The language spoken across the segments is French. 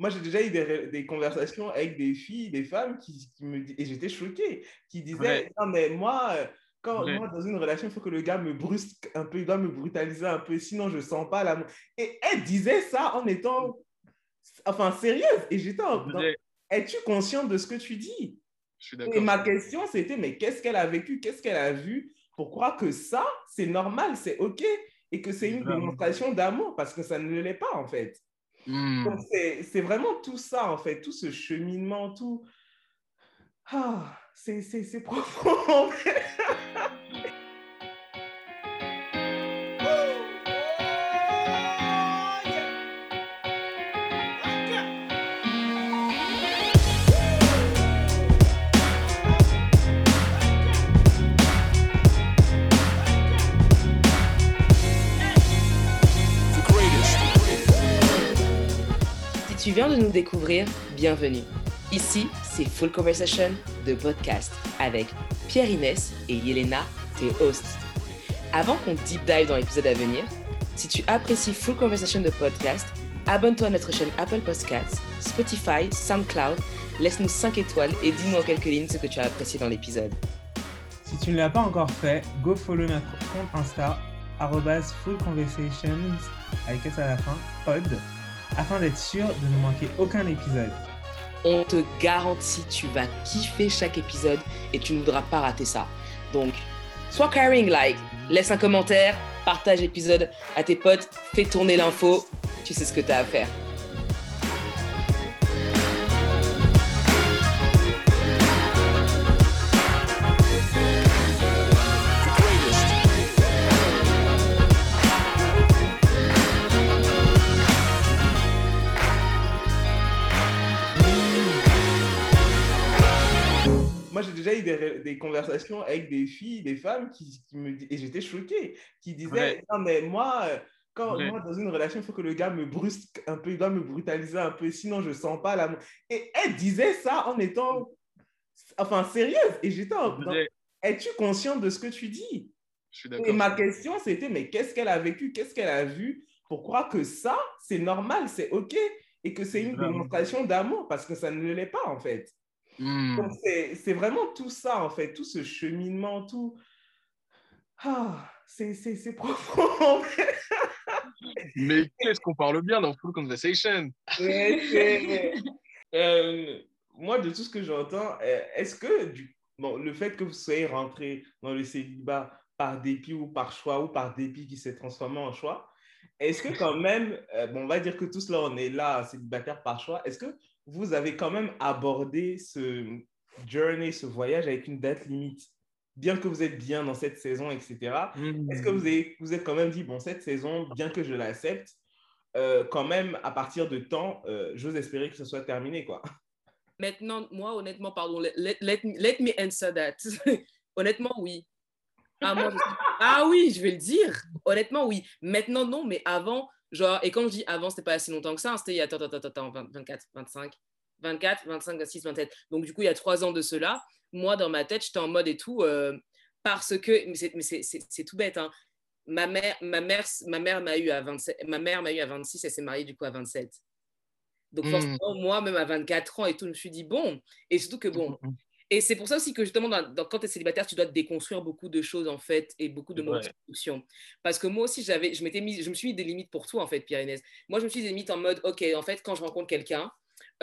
moi, j'ai déjà eu des, des, conversations avec des filles, des femmes qui, qui me et j'étais choquée, qui disaient Non, mais moi, euh, quand moi, dans une relation, il faut que le gars me brusque un peu, il doit me brutaliser un peu, sinon je sens pas l'amour. Et elle disait ça en étant, enfin, sérieuse. Et j'étais en Es-tu consciente de ce que tu dis? Je suis. Et ma question, c'était Mais qu'est-ce qu'elle a vécu? Qu'est-ce qu'elle a vu pour croire que ça, c'est normal, c'est OK et que c'est une démonstration d'amour? Parce que ça ne l'est pas, en fait. Hmm. c'est vraiment tout ça, en fait, tout ce cheminement, tout. Ah, c'est profond. Tu viens de nous découvrir, bienvenue. Ici, c'est Full Conversation de podcast avec Pierre-Inès et Yelena, tes hosts. Avant qu'on deep dive dans l'épisode à venir, si tu apprécies Full Conversation de podcast, abonne-toi à notre chaîne Apple Podcasts, Spotify, SoundCloud, laisse-nous 5 étoiles et dis-nous en quelques lignes ce que tu as apprécié dans l'épisode. Si tu ne l'as pas encore fait, go follow notre compte Insta, Full Conversations, avec S à la fin, pod, afin d'être sûr de ne manquer aucun épisode. On te garantit, tu vas kiffer chaque épisode et tu ne voudras pas rater ça. Donc, sois caring, like, laisse un commentaire, partage l'épisode à tes potes, fais tourner l'info, tu sais ce que tu as à faire. Déjà eu des, conversations avec des filles, des femmes qui, me et j'étais choquée, qui disaient non mais moi euh, quand moi dans une relation il faut que le gars me brusque un peu, il doit me brutaliser un peu, sinon je sens pas l'amour. Et elle disait ça en étant enfin sérieuse. Et j'étais en es-tu consciente de ce que tu dis? Et ma question c'était mais qu'est-ce qu'elle a vécu, qu'est-ce qu'elle a vu pour croire que ça c'est normal, c'est ok et que c'est une démonstration d'amour? Parce que ça ne l'est pas en fait. Hmm. C'est vraiment tout ça, en fait, tout ce cheminement, tout. Ah, c'est profond. Mais qu'est-ce qu'on parle bien dans Full Conversation? Euh, Moi, de tout ce que j'entends, euh, est-ce que du... bon, le fait que vous soyez rentré dans le célibat par dépit ou par choix ou par dépit qui s'est transformé en choix, est-ce que quand même, euh, bon, on va dire que tous là, on est là, célibataire par choix, est-ce que vous avez quand même abordé ce journey, ce voyage avec une date limite? Bien que vous êtes bien dans cette saison, etc. Est-ce que vous, avez, vous êtes quand même dit, bon, cette saison, bien que je l'accepte, euh, quand même, à partir de temps, euh, j'ose espérer que ce soit terminé, quoi. Maintenant, moi, honnêtement, pardon, let, let, let me answer that. honnêtement, oui. Ah, ah oui, je vais le dire. Honnêtement, oui. Maintenant, non, mais avant, Genre, et quand je dis avant, c'était pas assez longtemps que ça, hein, c'était il y a attends, attends, attends, 24, 25, 24, 25, 26, 27. Donc, du coup, il y a trois ans de cela, moi, dans ma tête, j'étais en mode et tout, euh, parce que, mais c'est tout bête, hein, ma mère ma mère ma mère m'a eu à 27 ma mère m'a eu à 26 elle s'est mariée du coup à 27 donc mmh. forcément moi même à 24 ans et tout je me suis dit bon et surtout que bon mmh, mmh, et c'est pour ça aussi que justement, dans, quand tu es célibataire, tu dois déconstruire beaucoup de choses en fait et beaucoup de de Parce que moi aussi, j'avais, je, m'étais mis, je me suis mis des limites pour toi en fait, Pierre-Inès. Moi, je me suis mis des limites en mode, ok, en fait, quand je rencontre quelqu'un,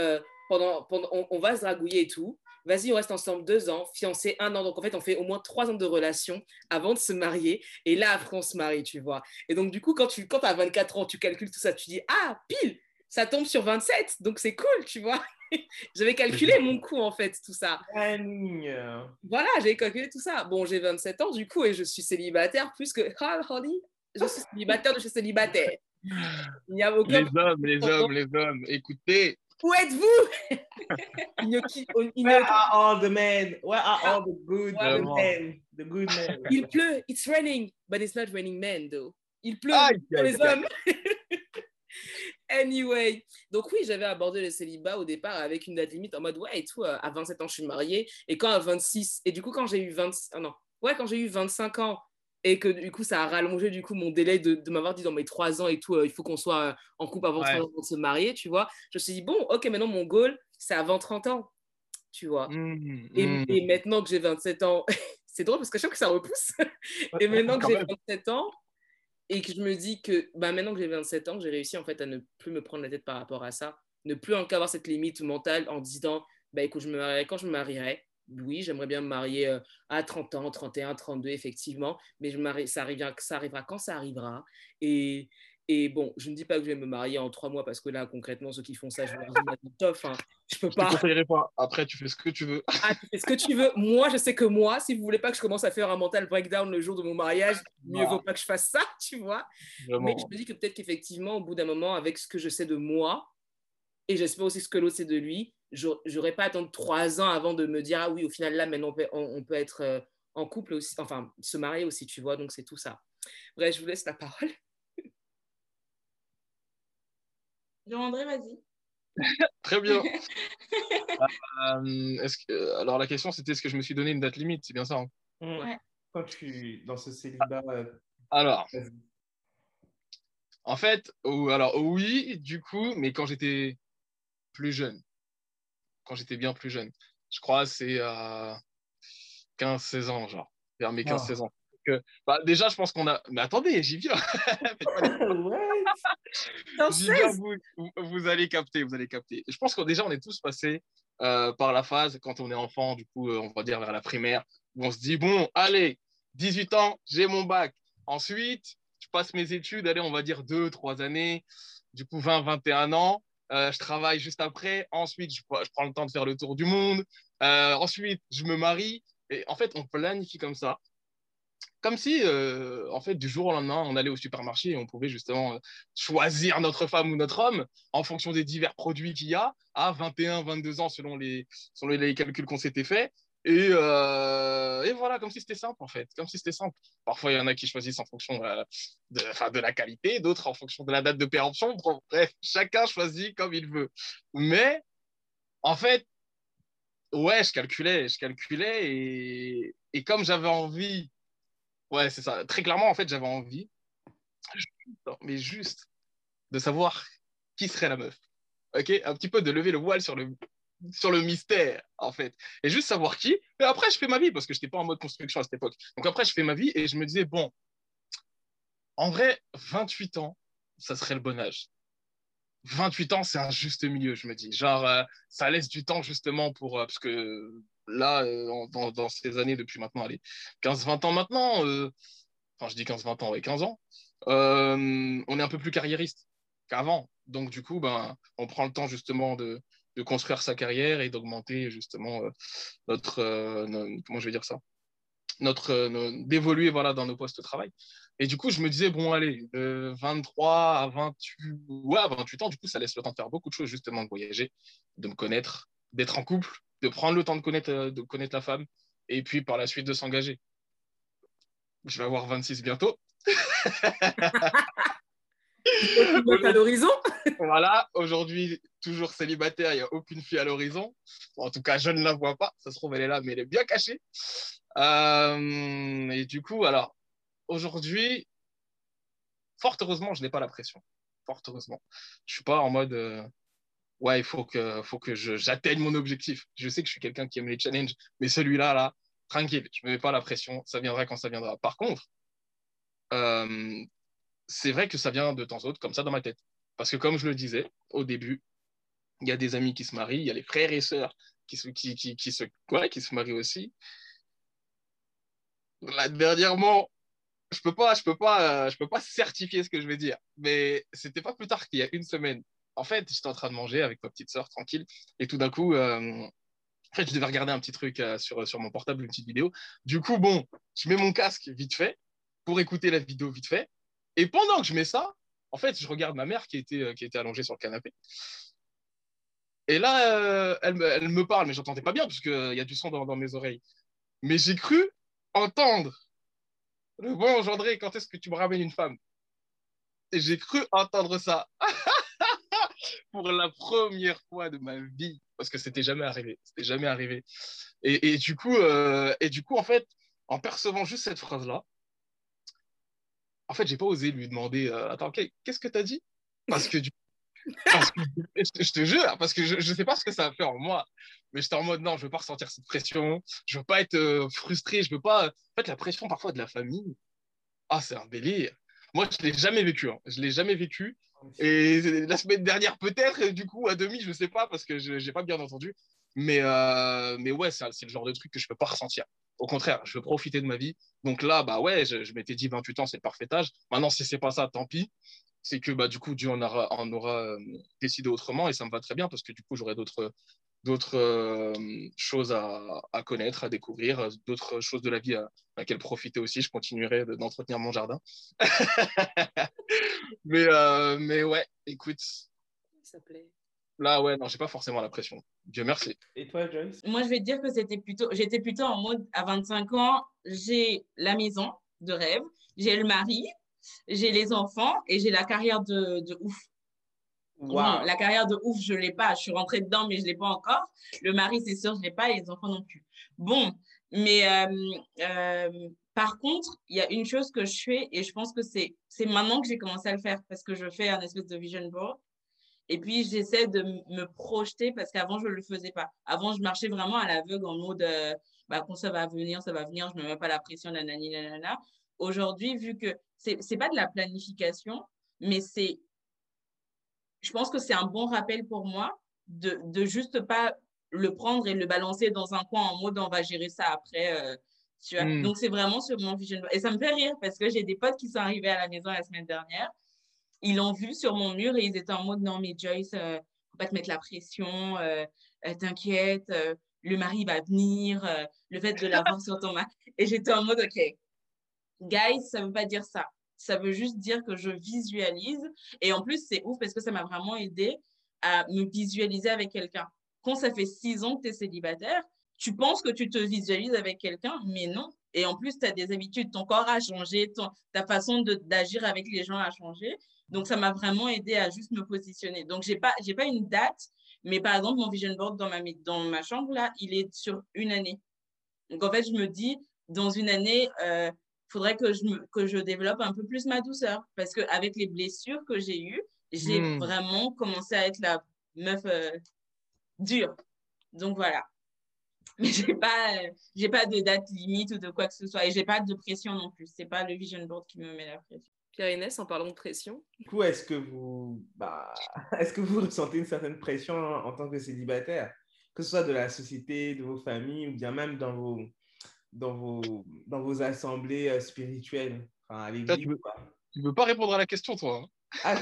euh, pendant, pendant, on, va se dragouiller et tout. Vas-y, on reste ensemble deux ans, fiancé un an. Donc en fait, on fait au moins trois ans de relation avant de se marier. Et là, après, on se marie, tu vois. Et donc du coup, quand tu quand as 24 ans, tu calcules tout ça, tu dis, ah, pile, ça tombe sur 27. Donc c'est cool, tu vois. j'avais calculé mon coût en fait, tout ça. Voilà, j'ai calculé tout ça. Bon, j'ai 27 ans du coup et je suis célibataire plus que. Ah, honey, je suis célibataire, je suis célibataire. Il n'y a aucun. Les hommes, les hommes, les hommes, écoutez. Où êtes-vous? Where are all the men? Where are all the good men? The good men. Il pleut, it's raining, but it's not raining men though. Il pleut pour les hommes. Anyway, donc oui, j'avais abordé le célibat au départ avec une date limite en mode ouais et tout, euh, à 27 ans je suis mariée et quand à 26 et du coup quand j'ai eu 20 ah non, ouais quand j'ai eu 25 ans et que du coup, ça a rallongé du coup mon délai de, de m'avoir dit dans mes trois ans et tout, euh, il faut qu'on soit euh, en couple avant, Ouais. de se marier, tu vois. Je me suis dit, bon, ok, maintenant mon goal, c'est avant 30 ans, tu vois. Mmh, Et, mmh. et maintenant que j'ai 27 ans, c'est drôle parce que je sens que ça repousse. et maintenant que j'ai même. 27 ans et que je me dis que bah, maintenant que j'ai 27 ans, j'ai réussi en fait à ne plus me prendre la tête par rapport à ça, ne plus avoir cette limite mentale en disant, bah écoute, je me marierai quand je me marierai. Oui, j'aimerais bien me marier euh, à 30 ans, 31, 32, effectivement, mais je ça, arrivera, ça arrivera quand ça arrivera. Et, et bon, je ne dis pas que je vais me marier en trois mois parce que là, concrètement, ceux qui font ça, je leur dis, tof, hein, je peux pas. pas. Après, tu fais ce que tu veux. Ah, tu fais ce que tu veux. Moi, je sais que moi, si vous voulez pas que je commence à faire un mental breakdown le jour de mon mariage, mieux Ah. vaut pas que je fasse ça, tu vois. Vraiment. Mais je me dis que peut-être qu'effectivement, au bout d'un moment, avec ce que je sais de moi, et j'espère aussi ce que l'autre sait de lui, j'aur- j'aurais pas à attendre trois ans avant de me dire, ah oui, au final, là, maintenant, on peut, on- on peut être euh, en couple aussi, enfin, se marier aussi, tu vois. Donc, c'est tout ça. Bref, je vous laisse la parole. Jean-André, vas-y. Très bien. Euh, est-ce que... Alors, la question, c'était est-ce que je me suis donné une date limite? C'est bien ça. hein? Ouais. Quand tu dans ce célibat. euh, Alors, en fait, ou- alors oui, du coup, mais quand j'étais plus jeune, quand j'étais bien plus jeune, je crois que c'est à 15-16 ans, genre, vers mes 15-16 ans. Que, bah, déjà, je pense qu'on a. Mais attendez, j'y viens. Vous, allez capter, vous allez capter. Je pense que déjà, on est tous passés euh, par la phase, quand on est enfant, du coup, euh, on va dire vers la primaire, où on se dit, bon, allez, 18 ans, j'ai mon bac. Ensuite, je passe mes études, allez, on va dire 2, 3 années, du coup, 20, 21 ans. Euh, je travaille juste après. Ensuite, je, je prends le temps de faire le tour du monde. Ensuite, je me marie. Et en fait, on planifie comme ça. Comme si, euh, en fait, du jour au lendemain, on allait au supermarché et on pouvait justement euh, choisir notre femme ou notre homme en fonction des divers produits qu'il y a à 21, 22 ans selon les, selon les calculs qu'on s'était fait. Et, euh, et voilà, comme si c'était simple en fait, comme si c'était simple. Parfois, il y en a qui choisissent en fonction de, de la qualité, d'autres en fonction de la date de péremption. Bref, chacun choisit comme il veut. Mais en fait, ouais, je calculais, je calculais et, et comme j'avais envie, ouais, c'est ça, très clairement, en fait, j'avais envie, mais juste de savoir qui serait la meuf. Ok, un petit peu de lever le voile sur le, sur le mystère, en fait. Et juste savoir qui. Et après, je fais ma vie, parce que je n'étais pas en mode construction à cette époque. Donc après, je fais ma vie et je me disais, bon, en vrai, 28 ans, ça serait le bon âge. 28 ans, c'est un juste milieu, je me dis. Genre, euh, ça laisse du temps justement pour. euh, parce que là, euh, dans, dans ces années, depuis maintenant, allez, 15-20 ans maintenant, euh, enfin, je dis 15-20 ans, ouais, 15 ans, euh, on est un peu plus carriériste qu'avant. Donc, du coup, ben, on prend le temps justement de, de construire sa carrière et d'augmenter justement euh, notre. no- comment je vais dire ça notre, no- d'évoluer voilà, dans nos postes de travail. Et du coup, je me disais, bon, allez, de 23 à 28, ouais, à 28 ans, du coup, ça laisse le temps de faire beaucoup de choses, justement, de voyager, de me connaître, d'être en couple, de prendre le temps de connaître, euh, de connaître la femme, et puis par la suite de s'engager. Je vais avoir 26 bientôt. À l'horizon. Voilà, aujourd'hui, toujours célibataire, il n'y a aucune fille à l'horizon. En tout cas, je ne la vois pas. Ça se trouve, elle est là, mais elle est bien cachée. Euh, et du coup, alors, aujourd'hui, fort heureusement, je n'ai pas la pression. Fort heureusement. Je ne suis pas en mode, euh, ouais, il faut que, faut que j'atteigne mon objectif. Je sais que je suis quelqu'un qui aime les challenges, mais celui-là, là, tranquille, je ne me mets pas la pression. Ça viendra quand ça viendra. Par contre, euh, c'est vrai que ça vient de temps en temps, comme ça, dans ma tête. Parce que comme je le disais au début, il y a des amis qui se marient, il y a les frères et sœurs qui se, qui, qui, qui se, ouais, qui se marient aussi. Là, dernièrement, je peux pas, peux pas, euh, peux pas certifier ce que je vais dire, mais c'était pas plus tard qu'il y a une semaine. En fait, j'étais en train de manger avec ma petite sœur, tranquille, et tout d'un coup, euh, en fait, je devais regarder un petit truc euh, sur, sur mon portable, une petite vidéo. Du coup, bon, je mets mon casque vite fait pour écouter la vidéo vite fait. Et pendant que je mets ça, en fait, je regarde ma mère qui était, euh, qui était allongée sur le canapé. Et là, elle, elle me parle, mais j'entendais pas bien parce qu'il y a du son dans, mes oreilles. Mais j'ai cru entendre le bon Gendré, quand est-ce que tu me ramènes une femme? Et j'ai cru entendre ça pour la première fois de ma vie, parce que c'était jamais arrivé. C'était jamais arrivé. Et, du coup, euh, et du coup, en fait, en percevant juste cette phrase-là, en fait, j'ai pas osé lui demander Attends, qu'est-ce que tu as dit? Parce que du je te jure, parce que je ne sais pas ce que ça va faire en moi, mais j'étais en mode non, je veux pas ressentir cette pression, je veux pas être frustré, je veux pas. En fait, la pression parfois de la famille, ah, c'est un délire. Moi, je l'ai jamais vécu, hein. je l'ai jamais vécu. Et la semaine dernière, peut-être, du coup, à demi, je sais pas, parce que je n'ai pas bien entendu. Mais, mais ouais, c'est le genre de truc que je peux pas ressentir. Au contraire, je veux profiter de ma vie. Donc là, bah ouais, je, m'étais dit 28 ans, c'est le parfait âge. Maintenant, si c'est pas ça, tant pis. C'est que bah, du coup, Dieu en aura, en aura euh, décidé autrement et ça me va très bien parce que du coup, j'aurai d'autres d'autres euh, choses à, à, connaître, à découvrir, d'autres choses de la vie à, laquelle profiter aussi. Je continuerai d'entretenir mon jardin. mais, euh, mais ouais, écoute. Ça plaît. Là, ouais, non, j'ai pas forcément la pression. Dieu merci. Et toi, Joyce? Moi, je vais te dire que c'était plutôt, j'étais plutôt en mode à 25 ans, j'ai la maison de rêve, j'ai le mari, j'ai les enfants et j'ai la carrière de, de ouf. La carrière de ouf, je ne l'ai pas. Je suis rentrée dedans, mais je ne l'ai pas encore. Le mari, c'est sûr, je ne l'ai pas et les enfants non plus. Bon, mais euh, euh, par contre, il y a une chose que je fais et je pense que c'est maintenant que j'ai commencé à le faire parce que je fais un espèce de vision board. Et puis, j'essaie de me projeter parce qu'avant, je ne le faisais pas. Avant, je marchais vraiment à l'aveugle en mode euh, bah, quand ça va venir, ça va venir, je ne me mets pas la pression, nanani, nanana. Aujourd'hui, vu que ce n'est pas de la planification, mais c'est. Je pense que c'est un bon rappel pour moi de, de juste pas le prendre et le balancer dans un coin en mode on va gérer ça après. Euh, tu vois? Hmm. Donc, c'est vraiment sur mon vision. Et ça me fait rire parce que j'ai des potes qui sont arrivés à la maison la semaine dernière ils l'ont vu sur mon mur et ils étaient en mode non, mais Joyce, euh, faut pas te mettre la pression, euh, euh, t'inquiète, le mari va venir, le fait de l'avoir sur ton mari. Et j'étais en mode ok, guys, ça veut pas dire ça. Ça veut juste dire que je visualise. Et en plus, c'est ouf parce que ça m'a vraiment aidé à me visualiser avec quelqu'un. Quand ça fait six ans que tu es célibataire, tu penses que tu te visualises avec quelqu'un, mais non. Et en plus, tu as des habitudes, ton corps a changé, ta façon d'agir avec les gens a changé. Donc, ça m'a vraiment aidé à juste me positionner. Donc, je n'ai pas, pas une date, mais par exemple, mon vision board dans ma, dans ma chambre, là, il est sur une année. Donc, en fait, je me dis, dans une année, euh, faudrait que je, que je développe un peu plus ma douceur. Parce qu'avec les blessures que j'ai eues, j'ai hmm. vraiment commencé à être la meuf euh, dure. Donc, voilà. Mais je n'ai pas, j'ai pas de date limite ou de quoi que ce soit. Et je n'ai pas de pression non plus. Ce n'est pas le vision board qui me met la pression. Pierre-Inès, en parlant de pression Du coup, est-ce que, vous, bah, est-ce que vous ressentez une certaine pression en, tant que célibataire? Que ce soit de la société, de vos familles ou bien même dans vos, dans vos, dans vos assemblées euh, spirituelles enfin, à l'église Tu ne veux, pas répondre à la question, toi hein ah,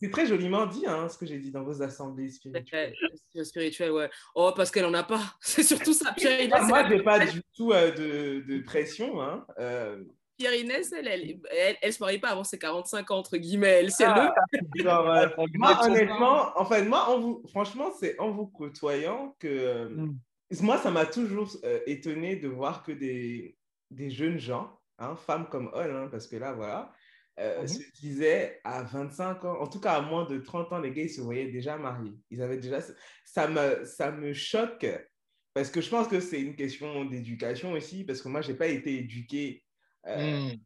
C'est très joliment dit, hein, ce que j'ai dit dans vos assemblées spirituelles. Spirituelles, ouais. Oh, parce qu'elle n'en a pas. C'est surtout ça, Pierre-Inès. Ah, moi, je n'ai pas du tout euh, de, de, pression. Hein. Euh, Pierre Inès, elle, elle, elle, se marie pas avant ses 45 ans, entre guillemets. Elle, ah, euh, moi, honnêtement, en fait, moi, en vous, franchement, c'est en vous côtoyant que. Euh, mm. Moi, ça m'a toujours euh, étonné de voir que des, des jeunes gens, hein, femmes comme Hall, hein, parce que là, voilà, mm-hmm. se disaient à 25 ans, en tout cas à moins de 30 ans, les gars, ils se voyaient déjà mariés. Ils avaient déjà. Ça me, ça me choque parce que je pense que c'est une question d'éducation aussi, parce que moi, je n'ai pas été éduqué euh, hmm.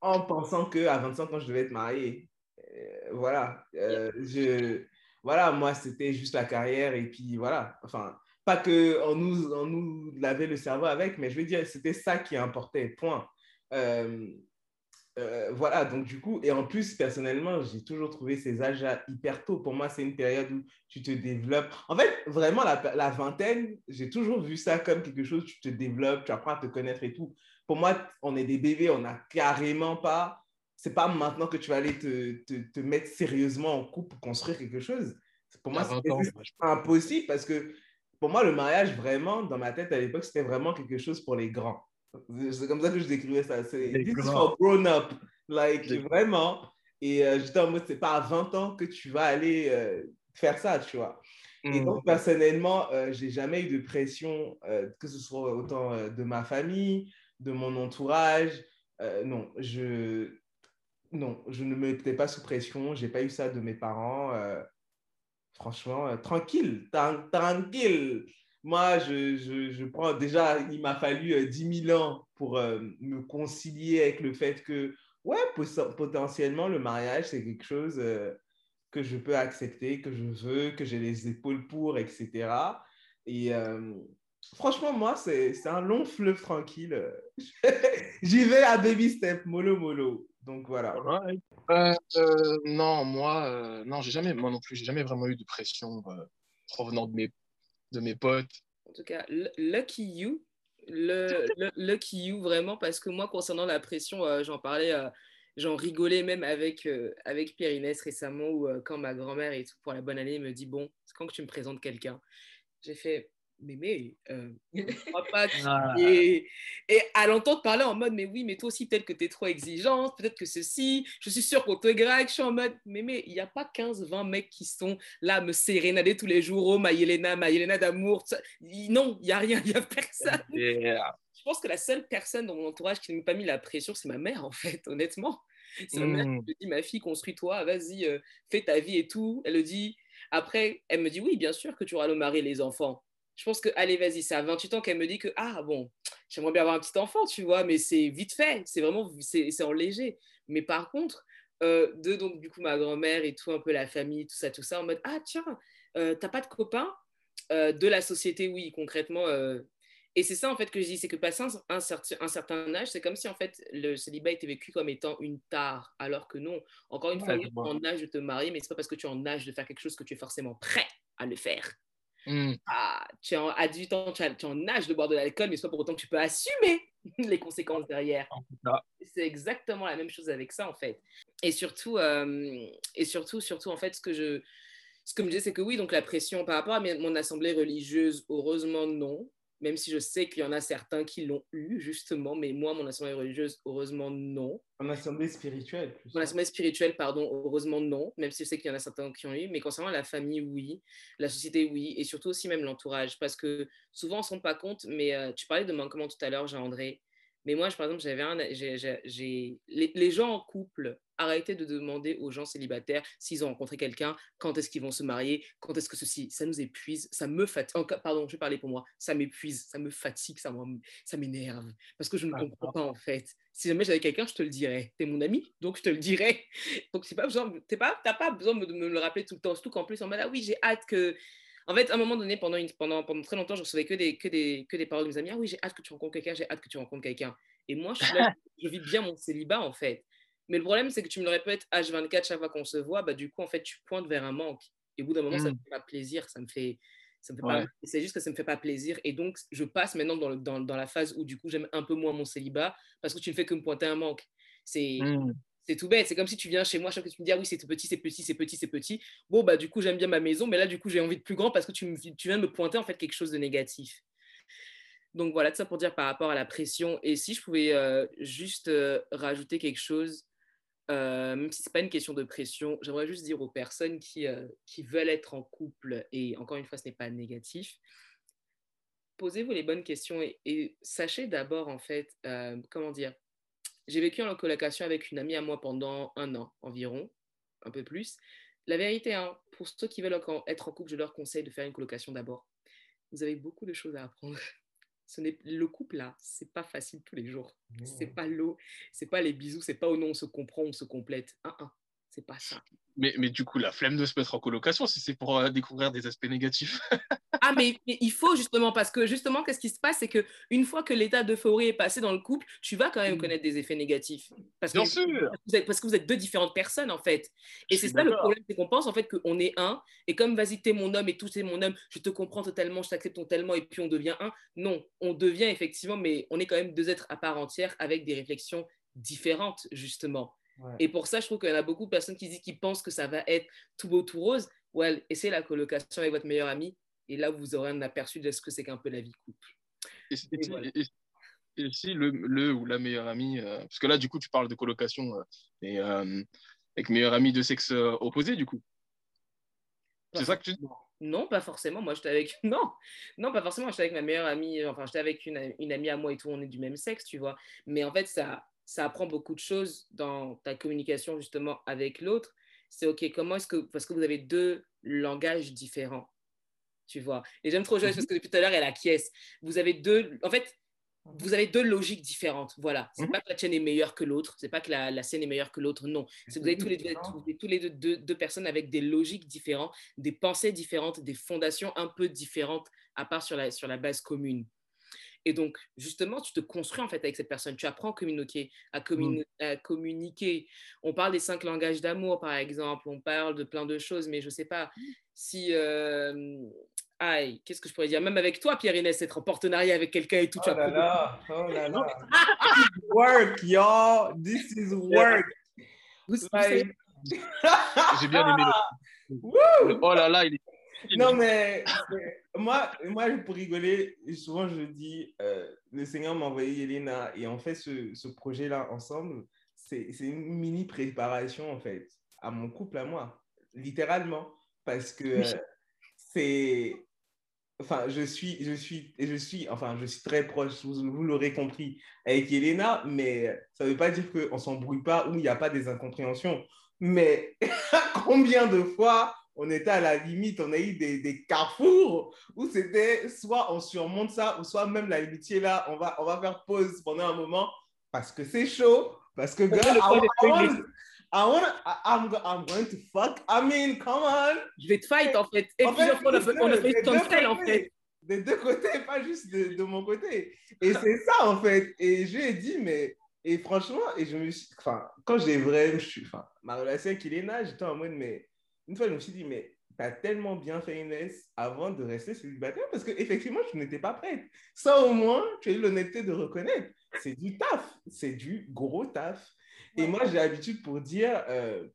en pensant qu'à 25 ans, je devais être marié. Euh, voilà. Euh, je, voilà, moi, c'était juste la carrière et puis voilà. Enfin, pas qu'on nous, on nous lavait le cerveau avec, mais je veux dire, c'était ça qui importait, point. voilà, donc du coup, et en plus, personnellement, j'ai toujours trouvé ces âges hyper tôt. Pour moi, c'est une période où tu te développes. En fait, vraiment, la, la vingtaine, j'ai toujours vu ça comme quelque chose, tu te développes, tu apprends à te connaître et tout pour moi, on est des bébés, on n'a carrément pas. C'est pas maintenant que tu vas aller te, te, te, mettre sérieusement en couple pour construire quelque chose. Pour moi, c'est impossible parce que pour moi, le mariage, vraiment, dans ma tête à l'époque, c'était vraiment quelque chose pour les grands. C'est comme ça que je décrivais ça. C'est this for grown up. Like, vraiment. Et euh, j'étais en mode, c'est pas à 20 ans que tu vas aller euh, faire ça, tu vois. Et hmm. donc, personnellement, euh, j'ai jamais eu de pression, que ce soit autant de ma famille, de mon entourage. Euh, non, je, non, je ne me mettais pas sous pression. J'ai pas eu ça de mes parents. Euh, franchement, euh, tranquille, tranquille. Moi, je, je, prends déjà, il m'a fallu 10 000 ans pour me concilier avec le fait que ouais, potentiellement, le mariage, c'est quelque chose euh, que je peux accepter, que je veux, que j'ai les épaules pour, etc. Et euh, franchement, moi, c'est un long fleuve tranquille. J'y vais à baby step, mollo mollo. Donc voilà. Euh, euh, non, moi, non, j'ai jamais, moi non plus, j'ai jamais vraiment eu de pression provenant de mes, de mes potes. En tout cas, lucky you. Le, le, lucky you, vraiment, parce que moi, concernant la pression, j'en parlais j'en rigolais même avec, avec Pierre Inès récemment, où quand ma grand-mère et tout pour la bonne année me dit Bon, c'est quand que tu me présentes quelqu'un? J'ai fait mais euh, pas ah. et, et, à l'entendre parler en mode, mais oui, mais toi aussi, peut-être que tu es trop exigeante, peut-être que ceci, je suis sûre qu'on te grec, je suis en mode, mais mais il n'y a pas 15, 20 mecs qui sont là à me sérénader tous les jours, oh, ma Yelena, ma Yelena d'amour, non, il n'y a rien, il n'y a personne. Je pense que la seule personne dans mon entourage qui ne m'a pas mis la pression, c'est ma mère, en fait, honnêtement. C'est ma mère qui mmh. me dit, ma fille, construis-toi, vas-y, euh, fais ta vie et tout. Elle le dit. Après, elle me dit, oui, bien sûr que tu auras le mari et les enfants je pense que, allez, vas-y, c'est à 28 ans qu'elle me dit que, ah bon, j'aimerais bien avoir un petit enfant, tu vois, mais c'est vite fait, c'est vraiment, c'est en léger. Mais par contre, euh, de donc, du coup, ma grand-mère et tout, un peu la famille, tout ça, tout ça, en mode, ah tiens, euh, t'as pas de copain euh, De la société, oui, concrètement. Et c'est ça, en fait, que je dis, c'est que passer un, certain, un certain âge, c'est comme si, en fait, le célibat était vécu comme étant une tare, alors que non. Encore une fois, tu es en âge de te marier, mais c'est pas parce que tu es en âge de faire quelque chose que tu es forcément prêt à le faire. Mmh. Ah, tu es en, à 18 ans, tu, es en âge de boire de l'alcool, mais c'est pas pour autant que tu peux assumer les conséquences derrière. C'est exactement la même chose avec ça, en fait. Et surtout, euh, et surtout, surtout, en fait, ce que je, ce que me disais, c'est que oui, donc la pression par rapport à mon assemblée religieuse, heureusement non même si je sais qu'il y en a certains qui l'ont eu, justement, mais moi, mon assemblée religieuse, heureusement, non. Mon assemblée spirituelle Mon assemblée spirituelle, pardon, heureusement, non, même si je sais qu'il y en a certains qui ont eu, mais concernant la famille, oui, la société, oui, et surtout aussi même l'entourage, parce que souvent, on ne se rend pas compte, mais euh, tu parlais de manquement tout à l'heure, Jean-André, mais moi, par exemple, j'avais un, j'ai, les, gens en couple, arrêtez de demander aux gens célibataires s'ils ont rencontré quelqu'un, quand est-ce qu'ils vont se marier, quand est-ce que ceci, ça nous épuise, ça me fatigue. Pardon, je vais parler pour moi, ça m'épuise, ça me fatigue, ça, ça m'énerve, parce que je ne comprends pas en fait. Si jamais j'avais quelqu'un, je te le dirais. Tu es mon ami, donc je te le dirais. Donc c'est pas besoin, t'es pas, t'as pas besoin de me le rappeler tout le temps. Surtout qu'en plus, en mode, ah oui, j'ai hâte que en fait, à un moment donné, pendant, pendant, pendant très longtemps, je recevais que des, que, des, que des paroles de mes amis. Ah oui, j'ai hâte que tu rencontres quelqu'un, j'ai hâte que tu rencontres quelqu'un. Et moi, je, je vis bien mon célibat, en fait. Mais le problème, c'est que tu me le répètes H24 chaque fois qu'on se voit, bah, du coup, en fait, tu pointes vers un manque. Et au bout d'un moment, ça ne me mmh. fait pas plaisir. Ça me fait. Ça me fait pas... C'est juste que ça ne me fait pas plaisir. Et donc, je passe maintenant dans, dans, dans la phase où, du coup, j'aime un peu moins mon célibat parce que tu ne fais que me pointer un manque. C'est. Mmh. C'est tout bête. C'est comme si tu viens chez moi, chaque fois que tu me dis, ah oui, c'est petit, c'est petit, c'est petit, c'est petit. Bon, bah, du coup, j'aime bien ma maison, mais là, du coup, j'ai envie de plus grand parce que tu, me, viens de me pointer, en fait, quelque chose de négatif. Donc, voilà, tout ça pour dire par rapport à la pression. Et si je pouvais euh, juste euh, rajouter quelque chose, euh, même si ce n'est pas une question de pression, j'aimerais juste dire aux personnes qui, veulent être en couple, et encore une fois, ce n'est pas négatif, posez-vous les bonnes questions et sachez d'abord, en fait, comment dire, j'ai vécu en colocation avec une amie à moi pendant un an environ, un peu plus. La vérité, hein, pour ceux qui veulent être en couple, je leur conseille de faire une colocation d'abord. Vous avez beaucoup de choses à apprendre. Ce n'est le couple là, c'est pas facile tous les jours. C'est pas l'eau, c'est pas les bisous, c'est pas au nom on se comprend, on se complète. Un, un. C'est pas ça. Mais, mais, du coup, la flemme de se mettre en colocation, si c'est pour euh, découvrir des aspects négatifs. ah, mais, il faut justement, parce que justement, qu'est-ce qui se passe? C'est qu'une fois que l'état d'euphorie est passé dans le couple, tu vas quand même mm. connaître des effets négatifs. Parce Bien que, sûr Parce que vous êtes deux différentes personnes, en fait. Et c'est ça le problème, c'est qu'on pense en fait qu'on est un, et comme vas-y, t'es mon homme et tout, c'est mon homme, je te comprends totalement, je t'accepte totalement, et puis on devient un. Non, on devient effectivement, mais on est quand même deux êtres à part entière avec des réflexions différentes, justement. Et pour ça, je trouve qu'il y en a beaucoup de personnes qui disent qu'ils pensent que ça va être tout beau, tout rose. Ouais, essayez la colocation avec votre meilleur ami et là, vous aurez un aperçu de ce que c'est qu'un peu la vie couple. Et, si le, le, ou la meilleure amie, euh, parce que là, du coup, tu parles de colocation euh, et, euh, avec meilleure amie de sexe opposé, du coup. C'est ça que tu dis? non, pas forcément. Moi, j'étais avec. Non, non, pas forcément. J'étais avec ma meilleure amie. Enfin, j'étais avec une, une, amie à moi et tout. On est du même sexe, tu vois. Mais en fait, ça, ça apprend beaucoup de choses dans ta communication justement avec l'autre. C'est OK, comment est-ce que, parce que vous avez deux langages différents, tu vois. Et j'aime trop jouer parce mhm. que depuis tout à l'heure, elle acquiesce. Vous avez deux, en fait, vous avez deux logiques différentes. Voilà. C'est pas que la chaîne est meilleure que l'autre. C'est pas que la, la, scène est meilleure que l'autre. Non. C'est vous avez tous les, deux, tous les deux, deux, personnes avec des logiques différentes, des pensées différentes, des fondations un peu différentes, à part sur la, sur la base commune. Et donc, justement, tu te construis en fait avec cette personne. Tu apprends à communiquer, à, mmh. à communiquer. On parle des cinq langages d'amour, par exemple. On parle de plein de choses, mais je ne sais pas si. Euh, aïe, qu'est-ce que je pourrais dire? Même avec toi, Pierre-Inès, être en partenariat avec quelqu'un et tout. Oh là là, oh là là. work, y'all. This is work. J'ai bien aimé le. Oh là là, il est non, mais moi, moi, pour rigoler, souvent je dis, euh, le Seigneur m'a envoyé Elena et on fait ce, ce projet-là ensemble. C'est une mini préparation, en fait, à mon couple, à moi, littéralement. Parce que euh, c'est. Enfin, je suis, je suis, je suis, enfin, je suis très proche, vous, vous l'aurez compris, avec Elena, mais ça ne veut pas dire qu'on ne s'embrouille pas ou il n'y a pas des incompréhensions. Mais combien de fois on était à la limite, on a eu des, des carrefours où c'était soit on surmonte ça, ou soit même l'amitié là, on va, on va faire pause pendant un moment parce que c'est chaud, parce que girl, I, want, I'm, I'm, going to fuck. I mean, come on. Je vais te fight en fait. Et plusieurs fois, on a fait comme ça en fait. Des deux côtés, pas juste de, de mon côté. Et c'est ça en fait. Et je lui ai dit, mais. Et franchement, et je me suis. Enfin, quand j'ai vraiment. Enfin, ma relation avec Elena, j'étais en mode, mais une fois, je me suis dit, mais tu as tellement bien fait Inès avant de rester célibataire parce qu'effectivement, je n'étais pas prête. Ça, au moins, tu as eu l'honnêteté de reconnaître. C'est du taf. C'est du gros taf. Et moi, j'ai l'habitude pour dire, euh,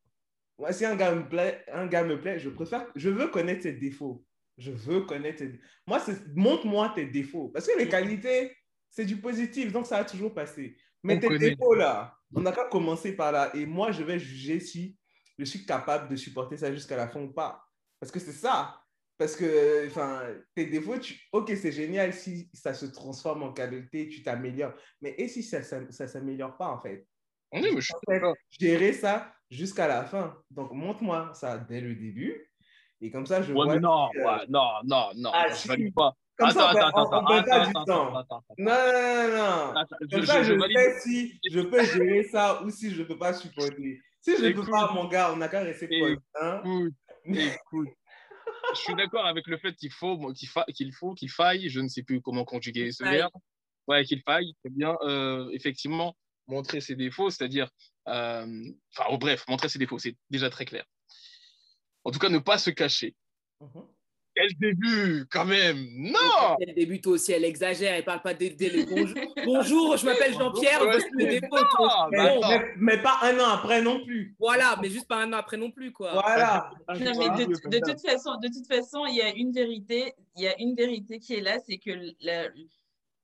moi, si un gars me plaît, un gars me plaît, je préfère, je veux connaître ses défauts. Je veux connaître tes... Moi, montre-moi tes défauts. Parce que les qualités, c'est du positif, donc ça a toujours passé. Mais tes défauts, là, on n'a qu'à commencer par là. Et moi, je vais juger si je suis capable de supporter ça jusqu'à la fin ou pas. Parce que c'est ça. Parce que enfin, tes défauts, tu... ok, c'est génial si ça se transforme en qualité, tu t'améliores. Mais et si ça ne s'améliore pas, en fait? Oui, mais je en fait, Gérer ça jusqu'à la fin. Donc, montre-moi ça dès le début. Et comme ça, je ouais, vois... Mais non, ouais, non, non, non, ah, je ne pas. Comme attends, ça, attends, attends, on attends, du temps. Non, non, non, Comme ça, je, je sais si je peux gérer ça ou si je ne peux pas supporter. Si je ne peux pas, mon gars, on n'a qu'à rester potes. Hein? Écoute, je suis d'accord avec le fait qu'il faut qu'il fa qu'il faut qu'il faille, je ne sais plus comment conjuguer ce verbe. Ouais, qu'il faille, c'est bien euh, effectivement montrer ses défauts, c'est-à-dire, euh, enfin, oh, bref, montrer ses défauts, c'est déjà très clair. En tout cas, ne pas se cacher. Mhm. Quel début, quand même Non Quel début, toi aussi, elle exagère, elle parle pas dès, le bonjour. bonjour, je m'appelle Jean-Pierre, des mais, pas un an après non plus. Voilà, mais juste pas un an après non plus, quoi. Voilà. Non, mais de, toute façon, de toute façon, il y a une vérité, il y a une vérité qui est là, c'est que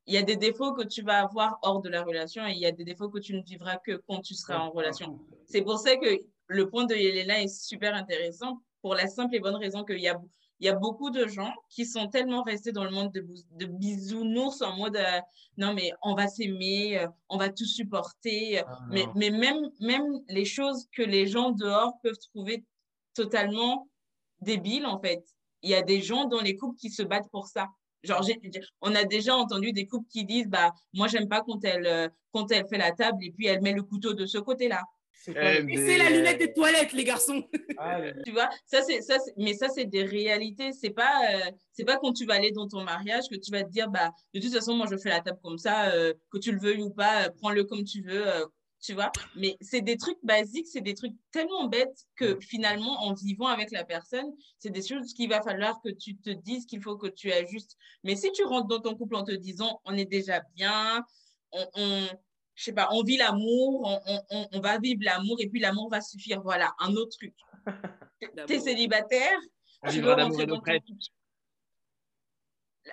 il y a des défauts que tu vas avoir hors de la relation et il y a des défauts que tu ne vivras que quand tu seras en relation. C'est pour ça que le point de Yelena est super intéressant pour la simple et bonne raison qu'il y a il y a beaucoup de gens qui sont tellement restés dans le monde de, de bisounours en mode euh, non, mais on va s'aimer, euh, on va tout supporter. Ah, mais, mais même, même les choses que les gens dehors peuvent trouver totalement débiles, en fait. Il y a des gens dans les couples qui se battent pour ça. Genre, on a déjà entendu des couples qui disent bah, Moi, j'aime pas quand elle, euh, quand elle fait la table et puis elle met le couteau de ce côté-là. C'est eh, la lunette des toilettes, les garçons. Ah, tu vois, ça c'est ça, mais ça c'est des réalités. C'est pas, euh, c'est pas quand tu vas aller dans ton mariage que tu vas te dire bah de toute façon moi je fais la table comme ça, euh, que tu le veuilles ou pas, euh, prends-le comme tu veux. tu vois, mais c'est des trucs basiques, c'est des trucs tellement bêtes que finalement, en vivant avec la personne, c'est des choses qu'il va falloir que tu te dises qu'il faut que tu ajustes. Mais si tu rentres dans ton couple en te disant on est déjà bien, on, je sais pas, on vit l'amour, on, va vivre l'amour et puis l'amour va suffire. Voilà, un autre truc. tu es célibataire, tu veux rentrer dans ton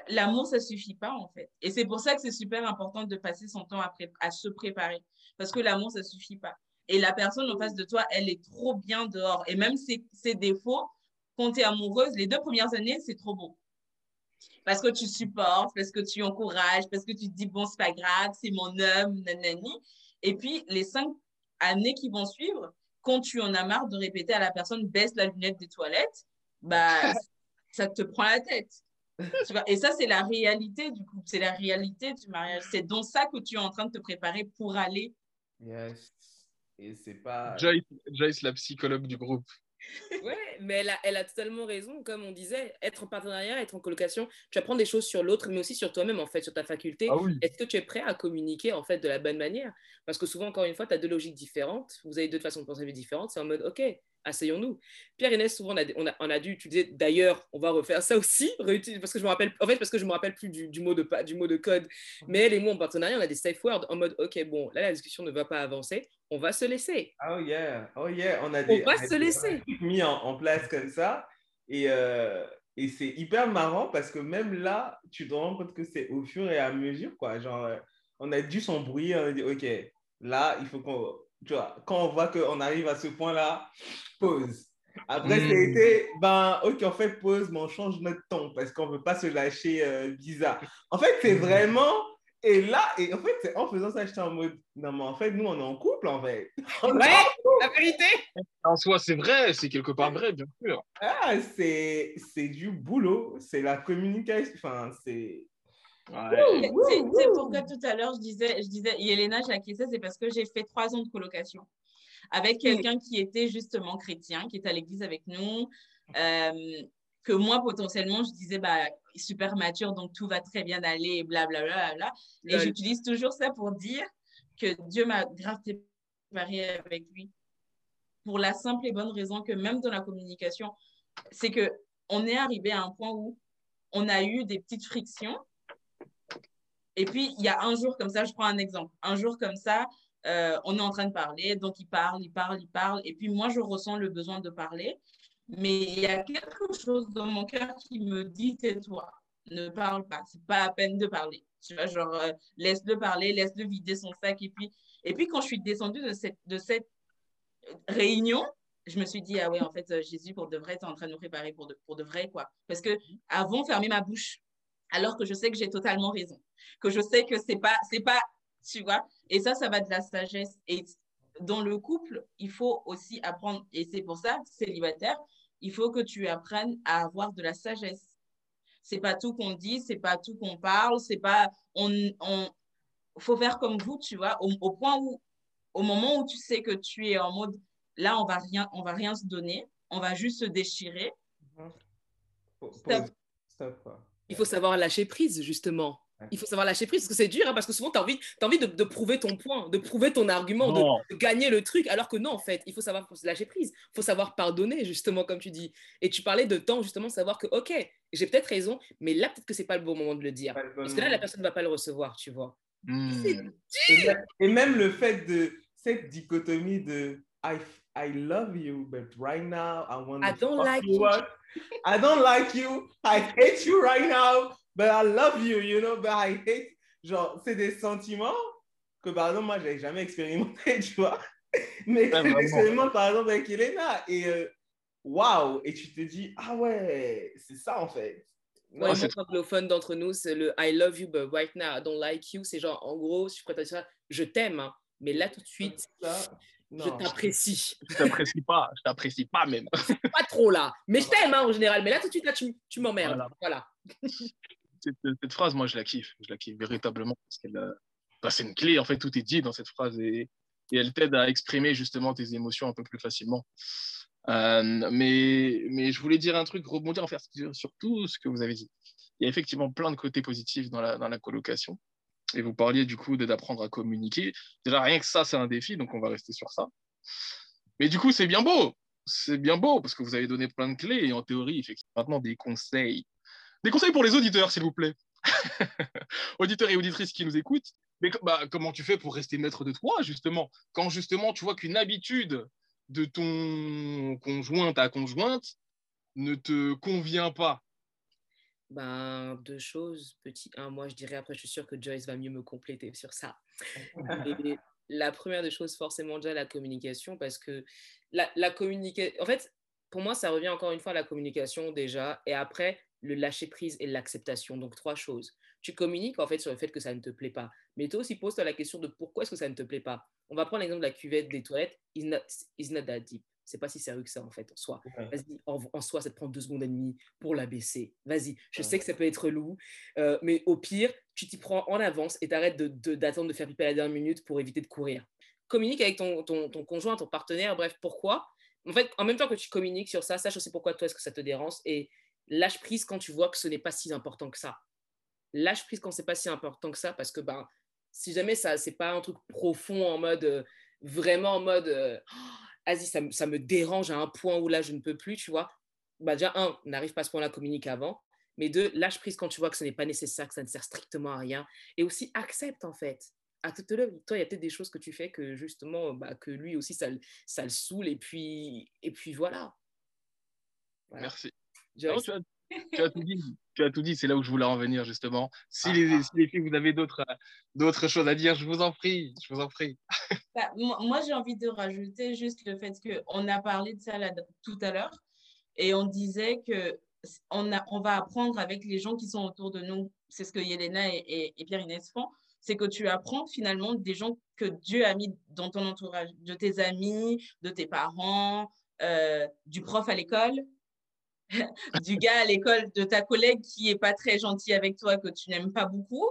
L'amour, ça suffit pas en fait. Et c'est pour ça que c'est super important de passer son temps à, à se préparer. Parce que l'amour, ça suffit pas. Et la personne en face de toi, elle est trop bien dehors. Et même ses, ses défauts, quand tu es amoureuse, les deux premières années, c'est trop beau parce que tu supportes, parce que tu encourages, parce que tu te dis, bon, c'est pas grave, c'est mon homme, nanani. Et puis, les cinq années qui vont suivre, quand tu en as marre de répéter à la personne, baisse la lunette des toilettes, bah, ça te prend la tête. et ça, c'est la réalité du couple, c'est la réalité du mariage. C'est dans ça que tu es en train de te préparer pour aller. Yes. Et c'est pas. Joyce, la psychologue du groupe. Ouais, mais elle a, elle a totalement raison. Comme on disait, être en partenariat, être en colocation, tu apprends des choses sur l'autre, mais aussi sur toi-même, en fait, sur ta faculté. Ah Est-ce que tu es prêt à communiquer, en fait, de la bonne manière? Parce que souvent, encore une fois, tu as deux logiques différentes, vous avez deux façons de penser différentes. C'est en mode, OK, asseyons-nous. Pierre Inès, souvent, on a, on a, dû utiliser, d'ailleurs, on va refaire ça aussi, parce que je me rappelle, en fait, parce que je me rappelle plus du, mot, de, du mot de code. Mais elle et moi, en partenariat, on a des safe words en mode, OK, bon, là, la discussion ne va pas avancer, on va se laisser. Oh yeah, oh yeah, on a des, on va se laisser. mis en, place comme ça. Et, euh, et c'est hyper marrant parce que même là, tu te rends compte que c'est au fur et à mesure, quoi. Genre, euh, on a dû s'embrouiller, on a dit, OK, là, il faut qu'on tu vois, quand on voit qu'on arrive à ce point-là, pause. Après, c'était, hmm. ben, ok, on fait pause, mais on change notre ton parce qu'on ne veut pas se lâcher euh, bizarre. En fait, c'est hmm. vraiment, et là, et en fait, c'est en faisant ça, j'étais en mode, non, mais en fait, nous, on est en couple, en fait. Ouais, la vérité. En soi, c'est vrai, c'est quelque part vrai, bien sûr. Ah, c'est du boulot, c'est la communication, enfin, c'est c'est pourquoi tout à l'heure, je disais, je disais, Yelena, j'ai c'est parce que j'ai fait trois ans de colocation avec quelqu'un qui était justement chrétien, qui était à l'église avec nous, euh, que moi, potentiellement, je disais, bah, super mature, donc tout va très bien aller, blablabla. Bla, bla, bla, Et j'utilise toujours ça pour dire que Dieu m'a grave préparé avec lui. Pour la simple et bonne raison que même dans la communication, c'est que on est arrivé à un point où on a eu des petites frictions et puis, il y a un jour comme ça, je prends un exemple. Un jour comme ça, euh, on est en train de parler, donc il parle, il parle, il parle. Et puis, moi, je ressens le besoin de parler. Mais il y a quelque chose dans mon cœur qui me dit tais-toi, ne parle pas, c'est pas la peine de parler. Tu vois, genre, euh, laisse-le parler, laisse-le vider son sac. Et puis, et puis quand je suis descendue de cette, de cette réunion, je me suis dit, ah ouais, en fait, euh, Jésus, pour de vrai, tu es en train de me préparer pour de, pour de vrai, quoi. Parce que avant, fermer ma bouche, alors que je sais que j'ai totalement raison, que je sais que c'est pas, c'est pas, tu vois. Et ça, ça va de la sagesse. Et dans le couple, il faut aussi apprendre, et c'est pour ça, célibataire, il faut que tu apprennes à avoir de la sagesse. C'est pas tout qu'on dit, c'est pas tout qu'on parle, c'est pas, on, on, faut faire comme vous, tu vois, au, point où, au moment où tu sais que tu es en mode, là, on va rien, on va rien se donner, on va juste se déchirer. Stop. Stop. Il faut savoir lâcher prise, justement. Il faut savoir lâcher prise parce que c'est dur, hein, parce que souvent, tu as envie, as envie de, prouver ton point, de prouver ton argument, de, gagner le truc, alors que non, en fait, il faut savoir lâcher prise. Il faut savoir pardonner, justement, comme tu dis. Et tu parlais de temps, justement, savoir que, OK, j'ai peut-être raison, mais là, peut-être que c'est pas le bon moment de le dire. Parce que là, la personne ne va pas le recevoir, tu vois. Hmm. Et, même le fait de cette dichotomie de I, I love you, but right now, I want I don't like you. I don't like you. I hate you right now, but I love you, you know, but I hate. Genre, c'est des sentiments que, par exemple, moi, je n'ai jamais expérimenté, tu vois. Mais que j'expérimente, par exemple, avec Elena. Et euh, waouh! Et tu te dis, ah ouais, c'est ça, en fait. Moi, le fun d'entre nous, c'est le I love you, but right now, I don't like you. C'est genre, en gros, je prête à ça, je t'aime, hein. mais là, tout de suite, je t'apprécie. Je t'apprécie pas, je t'apprécie pas même. pas trop là, mais je t'aime hein, en général. Mais là tout de suite là, tu, tu m'emmerdes. Voilà. Cette, phrase, moi je la kiffe, je la kiffe véritablement parce qu'elle, bah, c'est une clé en fait, tout est dit dans cette phrase et, et elle t'aide à exprimer justement tes émotions un peu plus facilement. Euh, mais, mais je voulais dire un truc, rebondir en faire sur tout ce que vous avez dit. Il y a effectivement plein de côtés positifs dans la, dans la colocation. Et vous parliez du coup d'apprendre à communiquer. Déjà, rien que ça, c'est un défi, donc on va rester sur ça. Mais du coup, c'est bien beau. C'est bien beau parce que vous avez donné plein de clés et en théorie, effectivement, maintenant des conseils. Des conseils pour les auditeurs, s'il vous plaît. auditeurs et auditrices qui nous écoutent. Bah, comment tu fais pour rester maître de toi, justement? Quand justement tu vois qu'une habitude de ton conjoint, ta conjointe, ne te convient pas, ben, deux choses. Petit un, moi je dirais, après je suis sûre que Joyce va mieux me compléter sur ça. la première des choses, forcément déjà la communication, parce que la, la communication, en fait, pour moi, ça revient encore une fois à la communication déjà, et après le lâcher prise et l'acceptation. Donc trois choses. Tu communiques en fait sur le fait que ça ne te plaît pas, mais toi aussi pose-toi la question de pourquoi est-ce que ça ne te plaît pas. On va prendre l'exemple de la cuvette des toilettes. It's not, it's not that deep c'est pas si sérieux que ça en fait en soi. Vas-y, en, soi, ça te prend deux secondes et demie pour la baisser. Vas-y, je sais que ça peut être lourd, euh, mais au pire, tu t'y prends en avance et t'arrêtes d'attendre de, de, faire piper à la dernière minute pour éviter de courir. Communique avec ton, ton, ton conjoint, ton partenaire, bref, pourquoi? En fait, en même temps que tu communiques sur ça, sache aussi pourquoi toi est-ce que ça te dérange et lâche prise quand tu vois que ce n'est pas si important que ça. Lâche prise quand c'est pas si important que ça parce que ben, si jamais ça c'est pas un truc profond en mode euh, vraiment en mode euh, vas-y ça, ça, me dérange à un point où là je ne peux plus tu vois. Bah déjà un n'arrive pas à ce point-là communique avant. Mais deux lâche prise quand tu vois que ce n'est pas nécessaire que ça ne sert strictement à rien. Et aussi accepte en fait. Accepte-le. Toi il y a peut-être des choses que tu fais que justement bah, que lui aussi ça, ça le saoule. Et puis et puis voilà, merci. Tu, as, tout dit tu as tout dit, c'est là où je voulais en venir justement. Si, ah, les, ah. si les, filles, vous avez d'autres, d'autres choses à dire, je vous en prie, je vous en prie. Bah, moi, j'ai envie de rajouter juste le fait qu'on a parlé de ça là, tout à l'heure et on disait que on, a, on va apprendre avec les gens qui sont autour de nous. C'est ce que Yelena et, et, Pierre-Inès font. C'est que tu apprends finalement des gens que Dieu a mis dans ton entourage, de tes amis, de tes parents, euh, du prof à l'école, du gars à l'école, de ta collègue qui est pas très gentil avec toi, que tu n'aimes pas beaucoup.